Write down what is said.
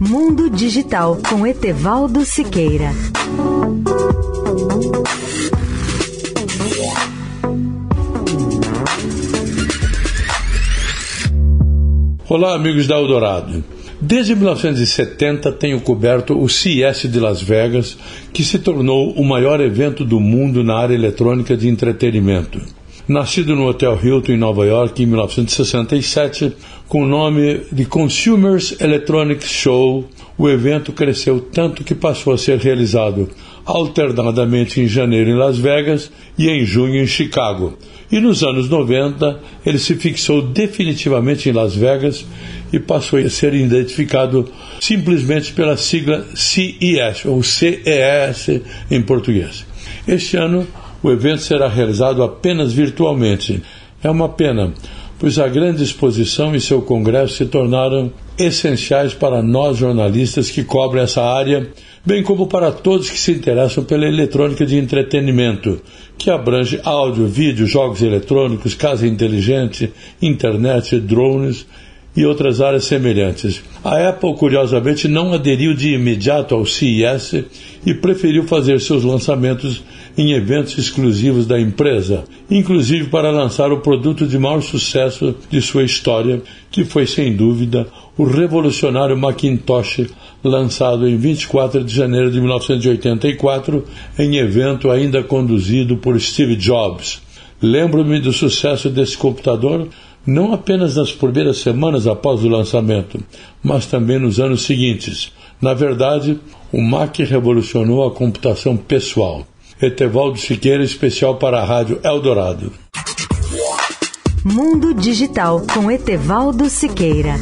Mundo Digital com Etevaldo Siqueira. Olá, amigos da Eldorado. Desde 1970 tenho coberto o CES de Las Vegas, que se tornou o maior evento do mundo na área eletrônica de entretenimento. Nascido no Hotel Hilton em Nova York em 1967, com o nome de Consumers Electronics Show, o evento cresceu tanto que passou a ser realizado alternadamente em janeiro em Las Vegas e em junho em Chicago. E nos anos 90 ele se fixou definitivamente em Las Vegas e passou a ser identificado simplesmente pela sigla CES, ou CES em português. Este ano o evento será realizado apenas virtualmente. É uma pena, pois a grande exposição e seu congresso se tornaram essenciais para nós jornalistas que cobrem essa área, bem como para todos que se interessam pela eletrônica de entretenimento, que abrange áudio, vídeo, jogos eletrônicos, casa inteligente, internet, drones e outras áreas semelhantes. A Apple, curiosamente, não aderiu de imediato ao CES e preferiu fazer seus lançamentos em eventos exclusivos da empresa, inclusive para lançar o produto de maior sucesso de sua história, que foi sem dúvida o revolucionário Macintosh, lançado em 24 de janeiro de 1984 em evento ainda conduzido por Steve Jobs. Lembro-me do sucesso desse computador não apenas nas primeiras semanas após o lançamento, mas também nos anos seguintes. Na verdade, o Mac revolucionou a computação pessoal. Etevaldo Siqueira, especial para a Rádio Eldorado. Mundo Digital com Etevaldo Siqueira.